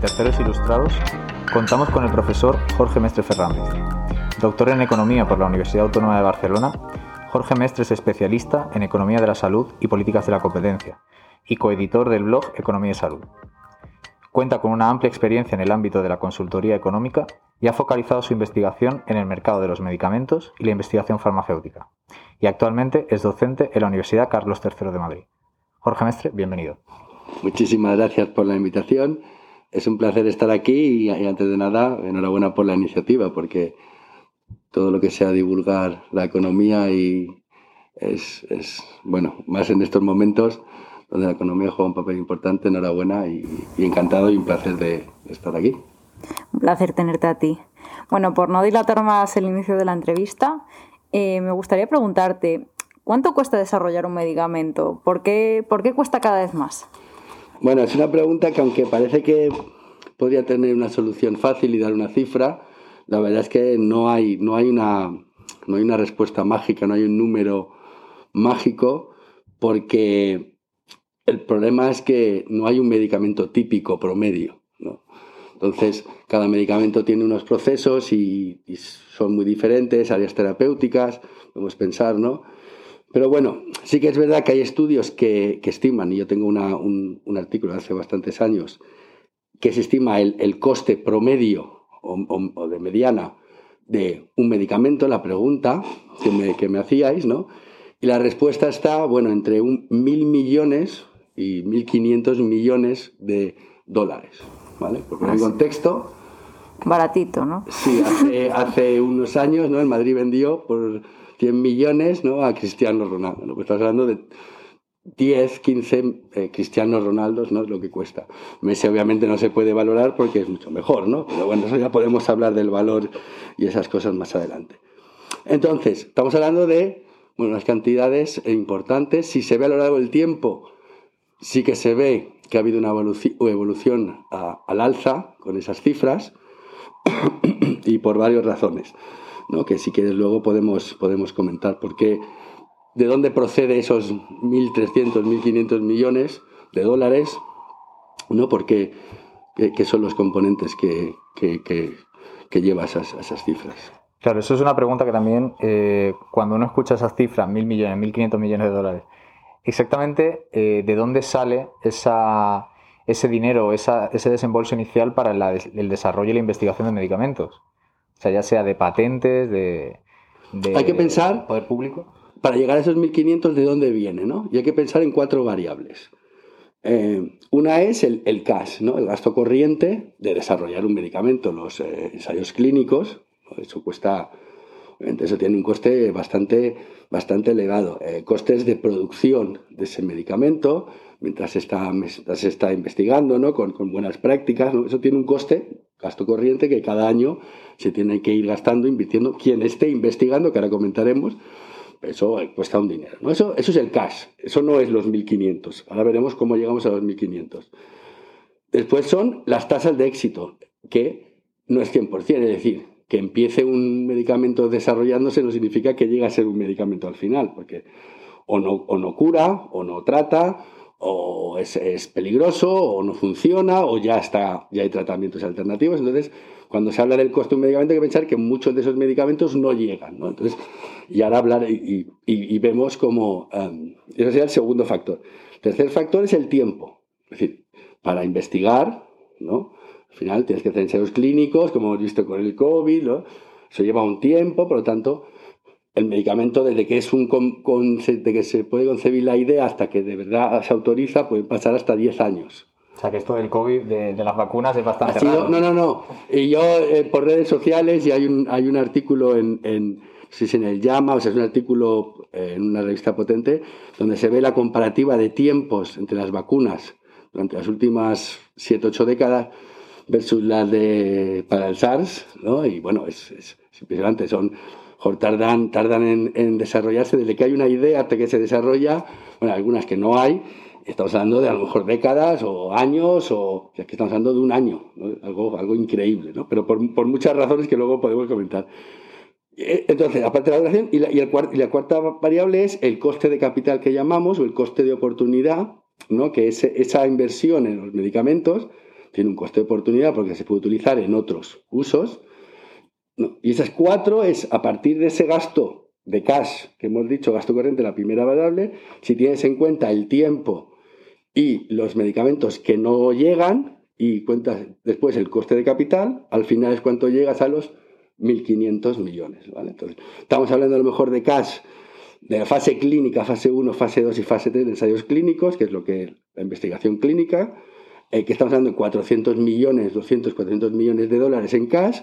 Terceros Ilustrados, contamos con el profesor Jorge Mestre Fernández. Doctor en Economía por la Universidad Autónoma de Barcelona, Jorge Mestre es especialista en Economía de la Salud y Políticas de la Competencia y coeditor del blog Economía y Salud. Cuenta con una amplia experiencia en el ámbito de la consultoría económica y ha focalizado su investigación en el mercado de los medicamentos y la investigación farmacéutica. Y actualmente es docente en la Universidad Carlos III de Madrid. Jorge Mestre, bienvenido. Muchísimas gracias por la invitación es un placer estar aquí y, antes de nada, enhorabuena por la iniciativa, porque todo lo que sea divulgar la economía y es, bueno, más en estos momentos donde la economía juega un papel importante, enhorabuena y, encantado y un placer de, estar aquí. Un placer tenerte a ti. Bueno, por no dilatar más el inicio de la entrevista, eh, me gustaría preguntarte, ¿cuánto cuesta desarrollar un medicamento? ¿Por qué, ¿Por qué cuesta cada vez más? Bueno, es una pregunta que aunque parece que podría tener una solución fácil y dar una cifra, la verdad es que no hay, no hay, una, no hay una respuesta mágica, no hay un número mágico, porque el problema es que no hay un medicamento típico promedio. Entonces, cada medicamento tiene unos procesos y, son muy diferentes, áreas terapéuticas, podemos pensar, ¿no? Pero bueno, sí que es verdad que hay estudios que, estiman, y yo tengo un, artículo de hace bastantes años, que se estima el, coste promedio o, de mediana de un medicamento, la pregunta que me, que me hacíais, ¿no? Y la respuesta está, bueno, entre un mil millones y mil quinientos millones de dólares, ¿vale? Porque en contexto... Baratito, ¿no? Sí, hace, hace unos años, ¿no? El Madrid vendió por 100 millones ¿no? a Cristiano Ronaldo. ¿no? Pues estás hablando de 10, 15 eh, Cristianos Ronaldos, ¿no? Es lo que cuesta. Messi obviamente no se puede valorar porque es mucho mejor, ¿no? Pero bueno, eso ya podemos hablar del valor y esas cosas más adelante. Entonces, estamos hablando de bueno, unas cantidades importantes. Si se ve a lo largo del tiempo, sí que se ve que ha habido una evolución al alza con esas cifras y por varias razones que si quieres luego podemos, podemos comentar. Porque de dónde procede esos 1.300, 1.500 millones de dólares, ¿no? Porque qué son los componentes que, que, que, lleva esas, esas, cifras. Claro, eso es una pregunta que también, eh, cuando uno escucha esas cifras, 1.000 millones, 1.500 millones de dólares, exactamente eh, de dónde sale esa, ese dinero, ese desembolso inicial para el desarrollo y la investigación de medicamentos. O sea, ya sea de patentes, de, hay que pensar, poder público. Para llegar a esos 1.500, ¿de dónde viene? ¿no? Y hay que pensar en cuatro variables. Eh, una es el, el, cash, ¿no? el gasto corriente de desarrollar un medicamento, los eh, ensayos clínicos. Eso cuesta, eso tiene un coste bastante, bastante elevado. Eh, costes de producción de ese medicamento, mientras se está, se está investigando ¿no? con, con buenas prácticas. ¿no? Eso tiene un coste gasto corriente que cada año se tiene que ir gastando, invirtiendo. Quien esté investigando, que ahora comentaremos, eso cuesta un dinero. Eso, eso es el cash, eso no es los 1.500. Ahora veremos cómo llegamos a los 1.500. Después son las tasas de éxito, que no es 100%, es decir, que empiece un medicamento desarrollándose no significa que llegue a ser un medicamento al final, porque o no, o no cura, o no trata, o es, peligroso, o no funciona, o ya, está, ya hay tratamientos alternativos. Entonces, cuando se habla del costo de un medicamento, hay que pensar que muchos de esos medicamentos no llegan. ¿no? Entonces, y ahora hablar y, vemos como... Um, ese sería el segundo factor. Tercer factor es el tiempo. Es decir, para investigar, ¿no? Al final tienes que hacer ensayos clínicos, como hemos visto con el COVID, ¿no? Eso lleva un tiempo, por lo tanto, el medicamento, desde que, es un que se puede concebir la idea hasta que de verdad se autoriza, puede pasar hasta 10 años. O sea que esto del COVID, de, las vacunas, es bastante raro. No, no, no. Y yo eh, por redes sociales, y hay un, hay un artículo en, en, si es en el Llama, o sea, es un artículo eh, en una revista potente, donde se ve la comparativa de tiempos entre las vacunas durante las últimas 7, 8 décadas versus las de para el SARS, ¿no? Y bueno, es, es impresionante, son tardan, tardan en, desarrollarse desde que hay una idea hasta que se desarrolla, bueno, algunas que no hay, estamos hablando de a lo mejor décadas o años, o es que estamos hablando de un año, algo, algo increíble, ¿no? pero por, muchas razones que luego podemos comentar. Eh, entonces, aparte de la duración, y la, y, la cuarta variable es el coste de capital que llamamos, o el coste de oportunidad, ¿no? que es esa inversión en los medicamentos, tiene un coste de oportunidad porque se puede utilizar en otros usos. Y esas cuatro es a partir de ese gasto de cash que hemos dicho, gasto corriente, la primera variable, si tienes en cuenta el tiempo y los medicamentos que no llegan y cuentas después el coste de capital, al final es cuánto llegas a los 1.500 millones. ¿vale? Entonces, estamos hablando a lo mejor de cash de la fase clínica, fase 1, fase 2 y fase 3 de ensayos clínicos, que es lo que la investigación clínica, eh, que estamos hablando de 400 millones, 200, 400 millones de dólares en cash.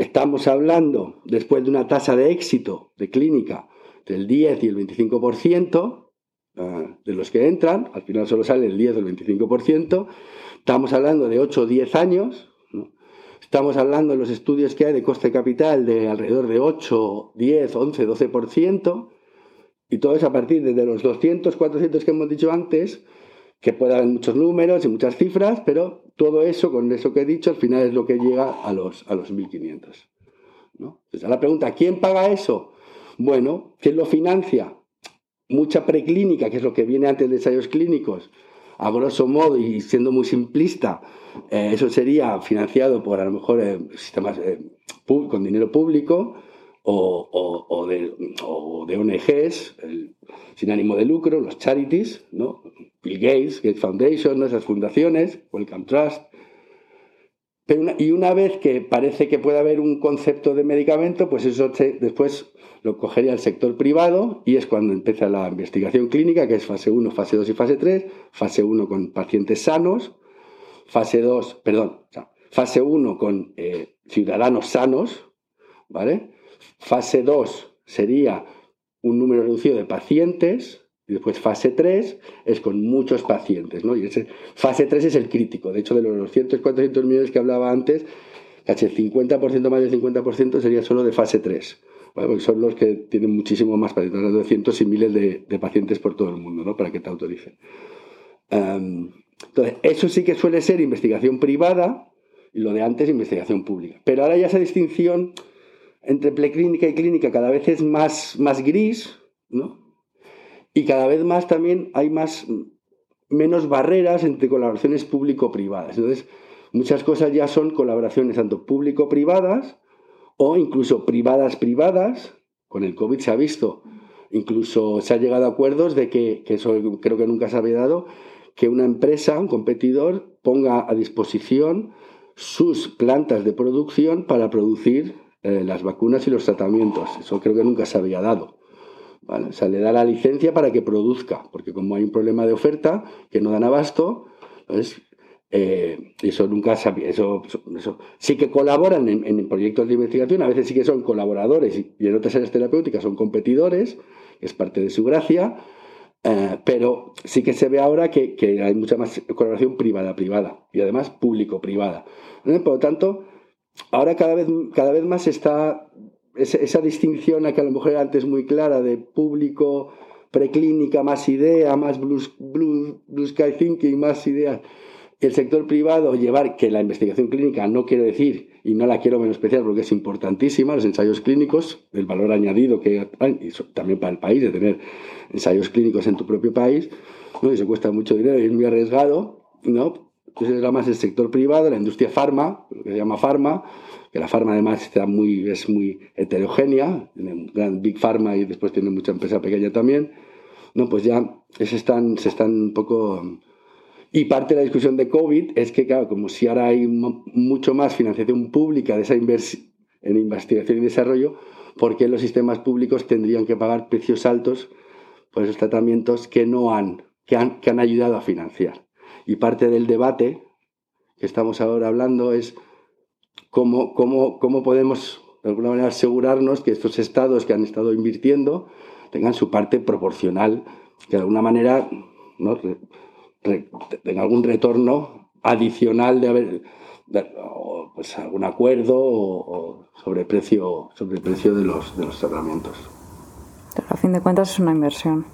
Estamos hablando, después de una tasa de éxito de clínica del 10 y el 25%, ah, de los que entran, al final solo sale el 10 o el 25%, estamos hablando de 8 o 10 años, Estamos hablando en los estudios que hay de coste capital de alrededor de 8, 10, 11, 12%. Y todo es a partir de los 200, 400 que hemos dicho antes, que puede haber muchos números y muchas cifras, pero todo eso, con eso que he dicho, al final es lo que llega a los, a los 1.500. ¿no? Entonces, la pregunta, ¿quién paga eso? Bueno, ¿quién lo financia? Mucha preclínica, que es lo que viene antes de ensayos clínicos, a grosso modo y siendo muy simplista, eh, eso sería financiado por a lo mejor eh, sistemas eh, con dinero público o, de, ONGs sin ánimo de lucro, los charities, ¿no? Bill Gates, Gates Foundation, esas fundaciones, Welcome Trust. y una vez que parece que puede haber un concepto de medicamento, pues eso después lo cogería el sector privado y es cuando empieza la investigación clínica, que es fase 1, fase 2 y fase 3. Fase 1 con pacientes sanos, fase 2, perdón, fase 1 con eh, ciudadanos sanos, ¿vale? Fase 2 sería un número reducido de pacientes, y después fase 3 es con muchos pacientes, ¿no? Y ese, fase 3 es el crítico. De hecho, de los 200, 400 millones que hablaba antes, casi el 50%, más del 50% sería solo de fase 3. Porque son los que tienen muchísimo más pacientes, de cientos y miles de, pacientes por todo el mundo, ¿no? Para que te autoricen. entonces, eso sí que suele ser investigación privada y lo de antes investigación pública. Pero ahora ya esa distinción entre preclínica y clínica cada vez es más, más gris, ¿no? Y cada vez más también hay más, menos barreras entre colaboraciones público-privadas. Entonces, muchas cosas ya son colaboraciones tanto público-privadas o incluso privadas-privadas. Con el COVID se ha visto, incluso se ha llegado a acuerdos de que, que eso creo que nunca se había dado, que una empresa, un competidor, ponga a disposición sus plantas de producción para producir eh, las vacunas y los tratamientos. Eso creo que nunca se había dado. O sea, le da la licencia para que produzca, porque como hay un problema de oferta que no dan abasto, entonces, eh, eso nunca se eso, eso, sí que colaboran en, proyectos de investigación, a veces sí que son colaboradores y, en otras áreas terapéuticas son competidores, es parte de su gracia, eh, pero sí que se ve ahora que, que, hay mucha más colaboración privada-privada y además público-privada. Por lo tanto, ahora cada vez, cada vez más está esa, distinción a que a lo mejor era antes muy clara de público, preclínica, más idea, más blue, sky thinking, más ideas. El sector privado llevar que la investigación clínica no quiero decir y no la quiero menospreciar porque es importantísima, los ensayos clínicos, el valor añadido que y también para el país, de tener ensayos clínicos en tu propio país, ¿no? y se cuesta mucho dinero y es muy arriesgado, ¿no? Entonces era más el sector privado, la industria farma, lo que se llama farma, que la farma además está muy, es muy heterogénea, tiene gran big pharma y después tiene mucha empresa pequeña también. No, pues ya se están, se están un poco... Y parte de la discusión de COVID es que, claro, como si ahora hay mucho más financiación pública de esa inversión en investigación y desarrollo, ¿por qué los sistemas públicos tendrían que pagar precios altos por esos tratamientos que no han, que han, que han ayudado a financiar? Y parte del debate que estamos ahora hablando es cómo, cómo, cómo podemos, de alguna manera, asegurarnos que estos estados que han estado invirtiendo tengan su parte proporcional, que de alguna manera ¿no? tenga algún retorno adicional de haber pues algún acuerdo sobre precio sobre precio de los de los tratamientos. Pero a fin de cuentas es una inversión.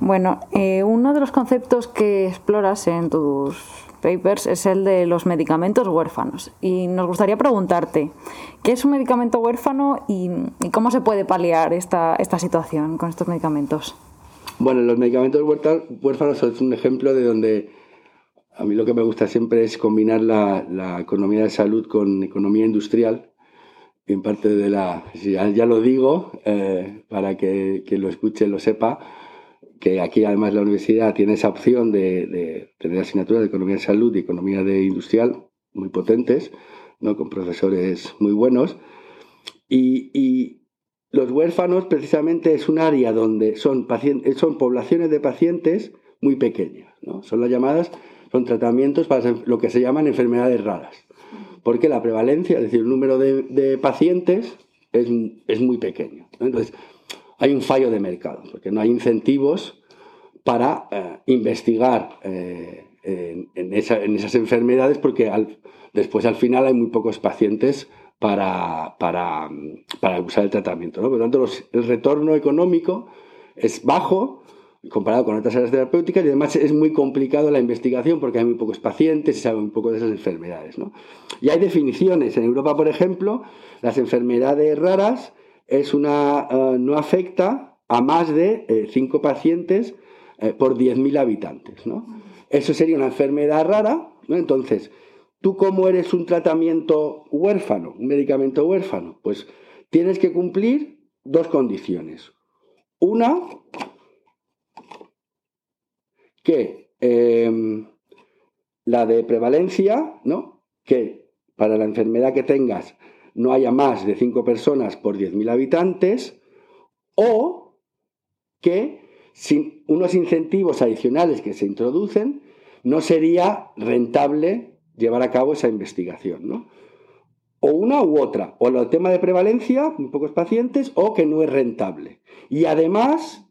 Bueno, eh, uno de los conceptos que exploras en tus papers es el de los medicamentos huérfanos. Y nos gustaría preguntarte, ¿qué es un medicamento huérfano y, cómo se puede paliar esta, esta situación con estos medicamentos? Bueno, los medicamentos huérfanos son un ejemplo de donde a mí lo que me gusta siempre es combinar la, economía de salud con economía industrial. En parte de la. Ya, lo digo, eh, para que quien lo escuche lo sepa, que aquí además la universidad tiene esa opción de, tener asignaturas de economía de salud y economía de industrial muy potentes, ¿no? con profesores muy buenos. Y, y, los huérfanos precisamente es un área donde son, pacientes, son poblaciones de pacientes muy pequeñas. ¿no? Son las llamadas, son tratamientos para lo que se llaman enfermedades raras. Porque la prevalencia, es decir, el número de, pacientes es, es, muy pequeño. Entonces, hay un fallo de mercado, porque no hay incentivos para eh, investigar eh, en, esas enfermedades, porque después al final hay muy pocos pacientes para, para, usar el tratamiento. Por lo tanto, el retorno económico es bajo comparado con otras áreas terapéuticas y además es muy complicado la investigación porque hay muy pocos pacientes y sabe muy poco de esas enfermedades. Y hay definiciones. En Europa, por ejemplo, las enfermedades raras es una, eh, no afecta a más de 5 eh, pacientes eh, por 10.000 habitantes. ¿no? Eso sería una enfermedad rara. ¿no? Entonces, ¿tú cómo eres un tratamiento huérfano, un medicamento huérfano? Pues tienes que cumplir dos condiciones. Una, que em, la de prevalencia, ¿no? que para la enfermedad que tengas no haya más de 5 personas por 10.000 habitantes, o que sin unos incentivos adicionales que se introducen, no sería rentable llevar a cabo esa investigación. ¿no? O una u otra, o el tema de prevalencia, muy pocos pacientes, o que no es rentable. Y además,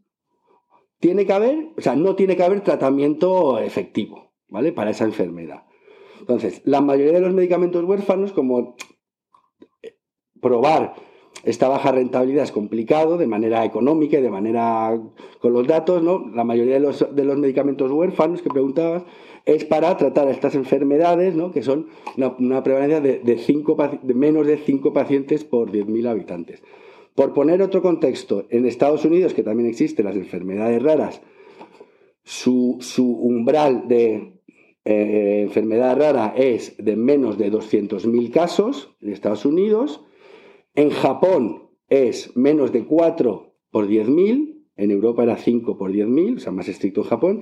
tiene que haber, o sea, no tiene que haber tratamiento efectivo, ¿vale? Para esa enfermedad. Entonces, la mayoría de los medicamentos huérfanos, como probar esta baja rentabilidad es complicado de manera económica y de manera con los datos, ¿no? La mayoría de los, de los medicamentos huérfanos que preguntabas es para tratar estas enfermedades, ¿no? Que son una, prevalencia de, de, menos de 5 pacientes por 10.000 habitantes. Por poner otro contexto, en Estados Unidos, que también existen las enfermedades raras, su, umbral de eh, enfermedad rara es de menos de 200.000 casos en Estados Unidos en Japón es menos de 4 por 10.000, en Europa era 5 por 10.000, o sea, más estricto en Japón,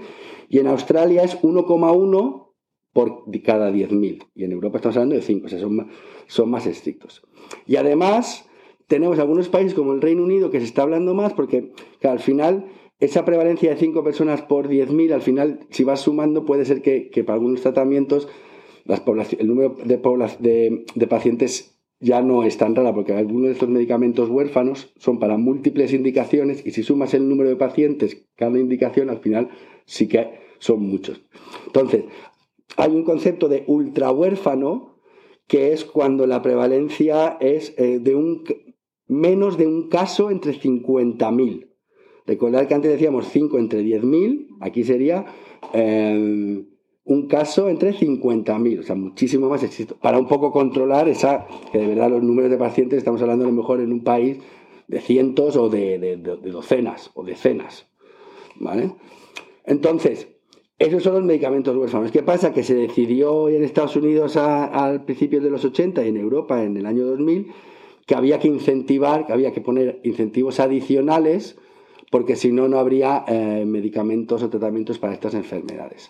y en Australia es 1,1 por cada 10.000, y en Europa estamos hablando de 5, o sea, son más, son más estrictos. Y además tenemos algunos países como el Reino Unido que se está hablando más porque al final esa prevalencia de 5 personas por 10.000, al final, si vas sumando, puede ser que, para algunos tratamientos el número de, de pacientes ya no es tan rara porque algunos de estos medicamentos huérfanos son para múltiples indicaciones y si sumas el número de pacientes cada indicación al final sí que son muchos. Entonces, hay un concepto de ultra huérfano que es cuando la prevalencia es eh, de un menos de un caso entre 50.000. Recordad que antes decíamos 5 entre 10.000, aquí sería eh, un caso entre 50.000, o sea, muchísimo más éxito, para un poco controlar esa, que de verdad los números de pacientes, estamos hablando a lo mejor en un país de cientos o de, docenas o decenas, ¿vale? Entonces, esos son los medicamentos huérfanos. ¿Qué pasa? Que se decidió en Estados Unidos al principio de los 80 y en Europa en el año 2000 que había que incentivar, que había que poner incentivos adicionales porque si no, no habría eh, medicamentos o tratamientos para estas enfermedades.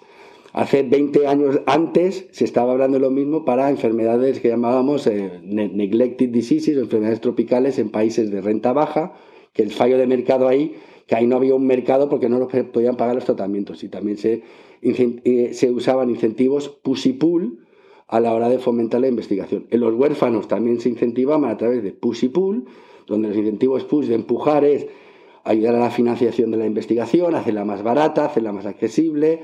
Hace 20 años antes se estaba hablando de lo mismo para enfermedades que llamábamos eh, neglected diseases, enfermedades tropicales en países de renta baja, que el fallo de mercado ahí, que ahí no había un mercado porque no podían pagar los tratamientos y también se, eh, se usaban incentivos push y pull a la hora de fomentar la investigación. En los huérfanos también se incentivaban a través de push y pull, donde los incentivos push de empujar es ayudar a la financiación de la investigación, hacerla más barata, hacerla más accesible,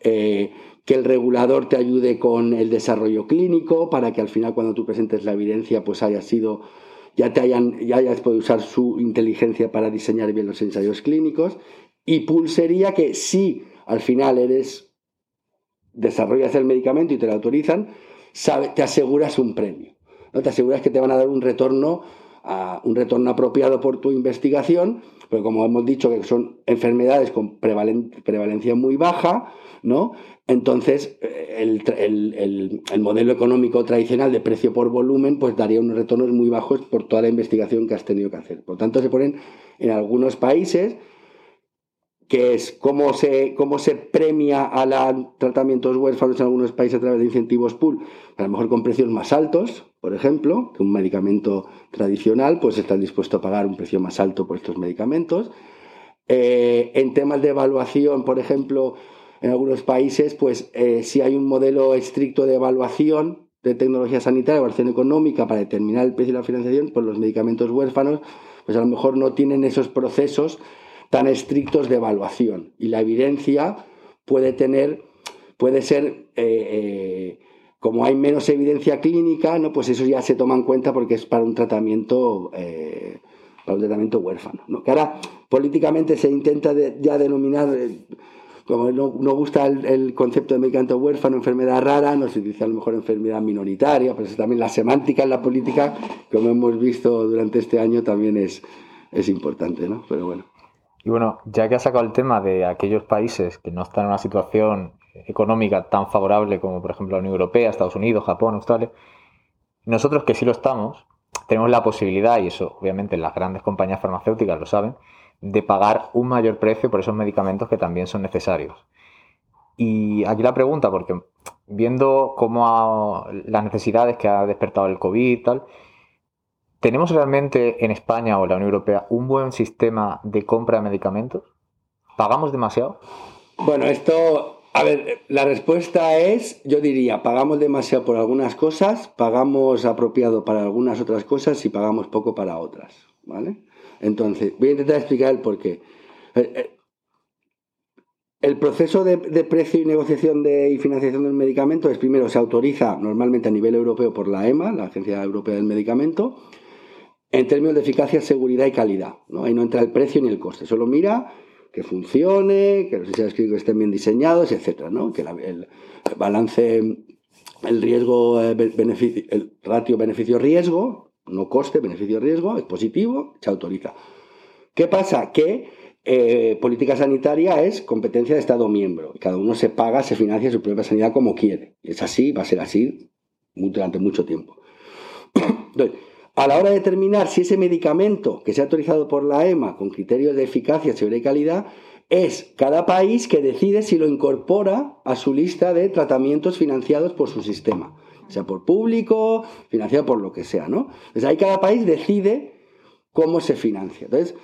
eh, que el regulador te ayude con el desarrollo clínico para que al final cuando tú presentes la evidencia pues haya sido ya te hayan ya hayas podido usar su inteligencia para diseñar bien los ensayos clínicos. Y pool sería que si al final eres desarrollas el medicamento y te lo autorizan te aseguras un premio no te aseguras que te van a dar un retorno un retorno apropiado por tu investigación, pero como hemos dicho que son enfermedades con prevalencia muy baja, ¿no? Entonces, eh, el, modelo económico tradicional de precio por volumen, pues daría unos retornos muy bajos por toda la investigación que has tenido que hacer. Por tanto, se ponen en algunos países que es cómo se, cómo se premia a los tratamientos huérfanos en algunos países a través de incentivos pool, a lo mejor con precios más altos, por ejemplo, que un medicamento tradicional, pues están dispuesto a pagar un precio más alto por estos medicamentos. Eh, en temas de evaluación, por ejemplo, en algunos países, pues eh, si hay un modelo estricto de evaluación de tecnología sanitaria, evaluación económica para determinar el precio y la financiación, pues los medicamentos huérfanos, pues a lo mejor no tienen esos procesos tan estrictos de evaluación. Y la evidencia puede tener, puede ser, eh, como hay menos evidencia clínica, ¿no? pues eso ya se toma en cuenta porque es para un tratamiento, para un tratamiento huérfano. ¿no? Que ahora políticamente se intenta ya denominar como no, gusta el, concepto de medicamento huérfano, enfermedad rara, no se dice a lo mejor enfermedad minoritaria, pero también la semántica en la política, como hemos visto durante este año, también es, es importante, ¿no? Pero bueno. Y bueno, ya que has sacado el tema de aquellos países que no están en una situación económica tan favorable como por ejemplo la Unión Europea, Estados Unidos, Japón, Australia, nosotros que sí lo estamos, tenemos la posibilidad, y eso obviamente las grandes compañías farmacéuticas lo saben, de pagar un mayor precio por esos medicamentos que también son necesarios. Y aquí la pregunta, porque viendo cómo las necesidades que ha despertado el COVID y tal, ¿tenemos realmente en España o la Unión Europea un buen sistema de compra de medicamentos? ¿Pagamos demasiado? Bueno, esto, a ver, la respuesta es, yo diría, pagamos demasiado por algunas cosas, pagamos apropiado para algunas otras cosas y pagamos poco para otras, ¿vale? Entonces, voy a intentar explicar el por qué. Eh, eh, el proceso de, precio y negociación de, y financiación del medicamento es primero se autoriza normalmente a nivel europeo por la EMA, la Agencia Europea del Medicamento, en términos de eficacia, seguridad y calidad. ¿no? Ahí no entra el precio ni el coste, solo mira que funcione, que los ensayos clínicos estén bien diseñados, etcétera, ¿no? que el balance, el riesgo, eh, el ratio beneficio-riesgo, no coste, beneficio-riesgo, es positivo, se autoriza. ¿Qué pasa? Que eh, política sanitaria es competencia de Estado miembro. Cada uno se paga, se financia su propia sanidad como quiere. Es así, va a ser así durante mucho tiempo. Entonces, a la hora de determinar si ese medicamento que se ha autorizado por la EMA con criterios de eficacia, seguridad y calidad, es cada país que decide si lo incorpora a su lista de tratamientos financiados por su sistema sea por público, financiado por lo que sea, ¿no? Entonces ahí cada país decide cómo se financia. Entonces,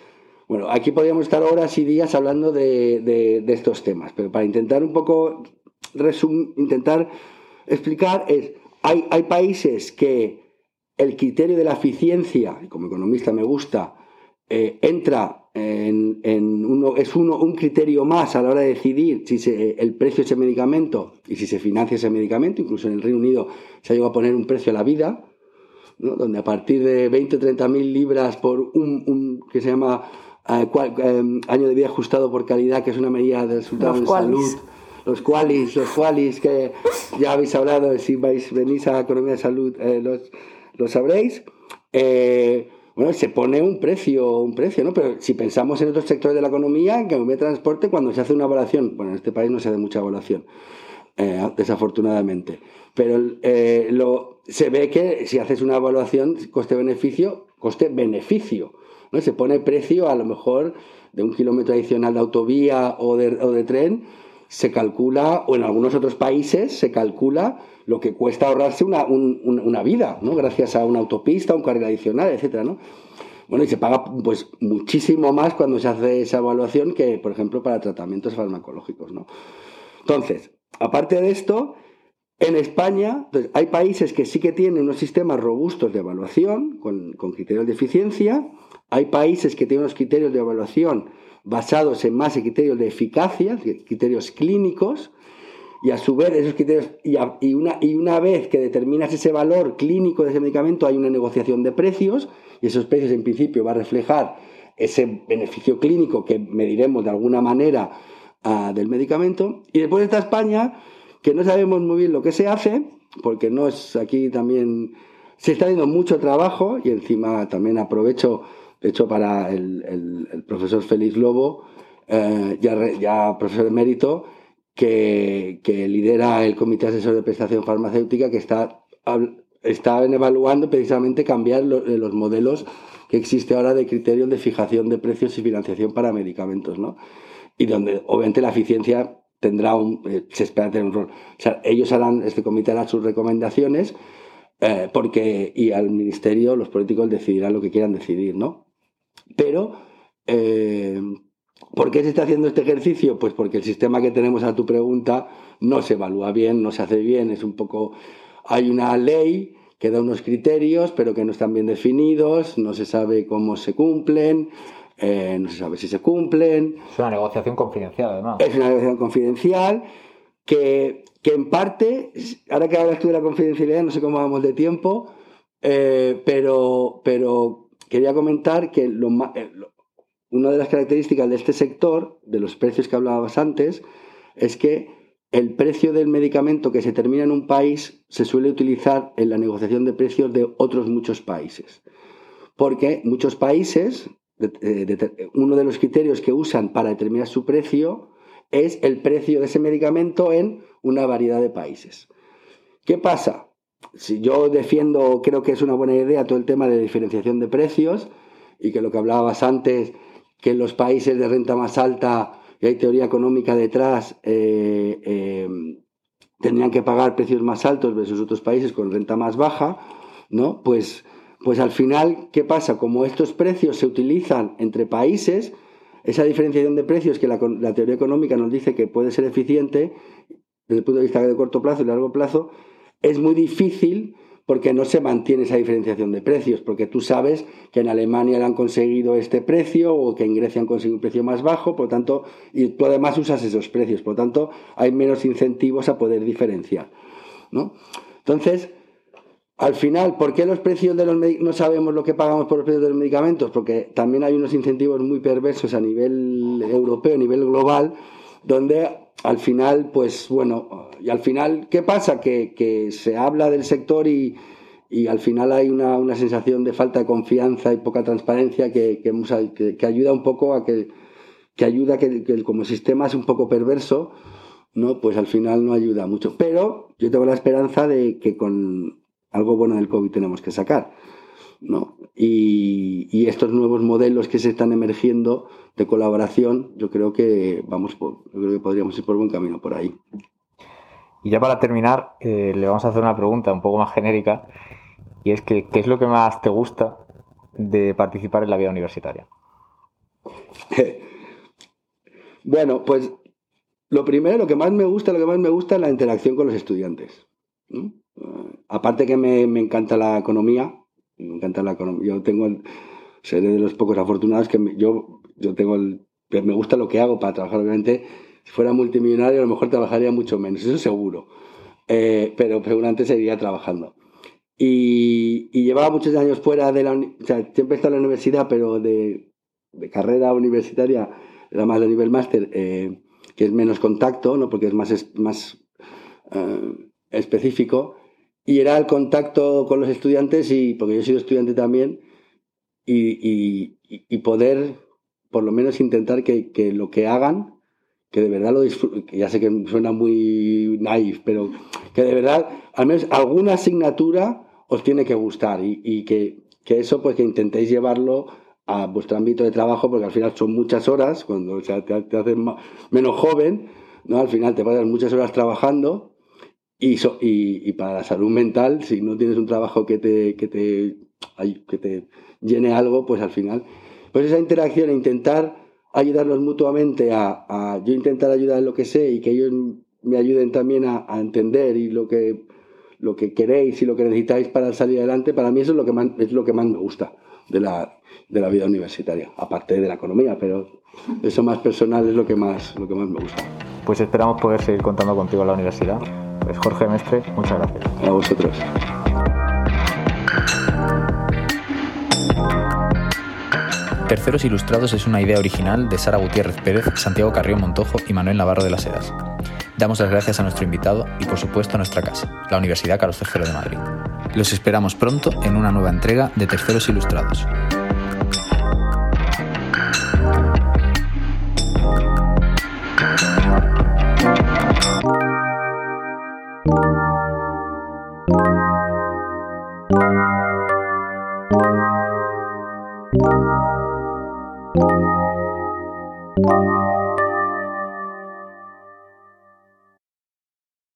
bueno, aquí podríamos estar horas y días hablando de, estos temas, pero para intentar un poco intentar explicar es, hay países que el criterio de la eficiencia, y como economista me gusta, eh, entra en, uno, es uno, un criterio más a la hora de decidir si el precio de ese medicamento y si se financia ese medicamento. Incluso en el Reino Unido se ha llegado a poner un precio a la vida, donde a partir de 20 o 30 mil libras por un, que se llama eh, eh, año de vida ajustado por calidad, que es una medida de resultados de salud. Los cualis, los cualis que ya habéis hablado, si vais, venís a Economía de Salud, los, lo sabréis. Eh, bueno, se pone un precio, un precio, ¿no? Pero si pensamos en otros sectores de la economía, que de transporte, cuando se hace una evaluación, bueno, en este país no se hace mucha evaluación, eh, desafortunadamente, pero eh, lo, se ve que si haces una evaluación coste-beneficio, coste-beneficio, ¿no? Se pone precio a lo mejor de un kilómetro adicional de autovía o de, o de tren, se calcula, o en algunos otros países se calcula lo que cuesta ahorrarse una, una vida, ¿no? Gracias a una autopista, un carril adicional, etcétera, ¿no? Bueno, y se paga pues muchísimo más cuando se hace esa evaluación que, por ejemplo, para tratamientos farmacológicos, ¿no? Entonces, aparte de esto, en España pues, hay países que sí que tienen unos sistemas robustos de evaluación con, con criterios de eficiencia, hay países que tienen unos criterios de evaluación basados en más criterios de eficacia, criterios clínicos, y a su vez esos criterios, y, una, y una vez que determinas ese valor clínico de ese medicamento, hay una negociación de precios, y esos precios en principio va a reflejar ese beneficio clínico que mediremos de alguna manera ah, del medicamento. Y después está España, que no sabemos muy bien lo que se hace, porque no es aquí también se está haciendo mucho trabajo y encima también aprovecho, de hecho, para el, profesor Félix Lobo, eh, ya, profesor emérito, que, que, lidera el Comité Asesor de Prestación Farmacéutica, que está, está evaluando precisamente cambiar eh, los modelos que existe ahora de criterios de fijación de precios y financiación para medicamentos, ¿no? Y donde obviamente la eficiencia tendrá un, eh, se espera tener un rol. O sea, ellos harán, este comité hará sus recomendaciones porque, y al ministerio los políticos decidirán lo que quieran decidir, ¿no? Pero, eh, ¿por qué se está haciendo este ejercicio? Pues porque el sistema que tenemos a tu pregunta no se evalúa bien, no se hace bien, es un poco, hay una ley que da unos criterios, pero que no están bien definidos, no se sabe cómo se cumplen, eh, no se sabe si se cumplen. Es una negociación confidencial, además. Es una negociación confidencial que, que en parte, ahora que hablas tú de la confidencialidad, no sé cómo vamos de tiempo, eh, pero, pero quería comentar que eh, una de las características de este sector, de los precios que hablabas antes, es que el precio del medicamento que se termina en un país se suele utilizar en la negociación de precios de otros muchos países. Porque muchos países eh, uno de los criterios que usan para determinar su precio es el precio de ese medicamento en una variedad de países. ¿Qué pasa? Si yo defiendo, creo que es una buena idea todo el tema de diferenciación de precios y que lo que hablabas antes, que en los países de renta más alta, y hay teoría económica detrás, eh, eh, tendrían que pagar precios más altos versus otros países con renta más baja, ¿no? Pues pues al final, ¿qué pasa? Como estos precios se utilizan entre países, esa diferenciación de precios que la, teoría económica nos dice que puede ser eficiente desde el punto de vista de corto plazo y largo plazo, es muy difícil porque no se mantiene esa diferenciación de precios, porque tú sabes que en Alemania le han conseguido este precio o que en Grecia han conseguido un precio más bajo, por tanto, y tú además usas esos precios, por tanto, hay menos incentivos a poder diferenciar. ¿no? Entonces, al final, ¿por qué los precios de los no sabemos lo que pagamos por los precios de los medicamentos? Porque también hay unos incentivos muy perversos a nivel europeo, a nivel global, donde al final, pues bueno, y al final, ¿qué pasa? Que, se habla del sector y, al final hay una, sensación de falta de confianza y poca transparencia que, que, ayuda un poco a que, que ayuda que, que como sistema es un poco perverso, ¿no? Pues al final no ayuda mucho. Pero yo tengo la esperanza de que con algo bueno del COVID tenemos que sacar. ¿no? Y, estos nuevos modelos que se están emergiendo de colaboración, yo creo que vamos por, yo creo que podríamos ir por buen camino por ahí. Y ya para terminar, eh, le vamos a hacer una pregunta un poco más genérica, y es que, ¿qué es lo que más te gusta de participar en la vida universitaria? bueno, pues lo primero, lo que más me gusta, lo que más me gusta es la interacción con los estudiantes. ¿no? aparte que me, encanta la economía, me encanta la economía. Yo tengo seré de los pocos afortunados que yo, yo tengo el, me gusta lo que hago para trabajar. Obviamente, si fuera multimillonario, a lo mejor trabajaría mucho menos, eso seguro. Eh, pero seguramente seguiría trabajando. Y, llevaba muchos años fuera de la o siempre he estado en la universidad, pero de, carrera universitaria, era más de nivel máster, eh, que es menos contacto, ¿no? porque es más, más eh, específico y era el contacto con los estudiantes, y porque yo he sido estudiante también, y, poder por lo menos intentar que, lo que hagan, que de verdad lo disfruten, ya sé que suena muy naif, pero que de verdad, al menos alguna asignatura os tiene que gustar y, que, eso pues que intentéis llevarlo a vuestro ámbito de trabajo, porque al final son muchas horas, cuando te, te haces menos joven, ¿no? al final te pasas muchas horas trabajando y, y, para la salud mental, si no tienes un trabajo que te, que te, que te llene algo, pues al final, pues esa interacción, e intentar ayudarnos mutuamente a, yo intentar ayudar en lo que sé y que ellos me ayuden también a, entender y lo que, lo que queréis y lo que necesitáis para salir adelante, para mí eso es lo que más, es lo que más me gusta de la, de la vida universitaria, aparte de la economía, pero eso más personal es lo que más, lo que más me gusta. Pues esperamos poder seguir contando contigo en la universidad pues Jorge Mestre, muchas gracias. A vosotros. Terceros Ilustrados es una idea original de Sara Gutiérrez Pérez, Santiago Carrión Montojo y Manuel Navarro de las Heras. Damos las gracias a nuestro invitado y por supuesto a nuestra casa, la Universidad Carlos III de Madrid. Los esperamos pronto en una nueva entrega de Terceros Ilustrados.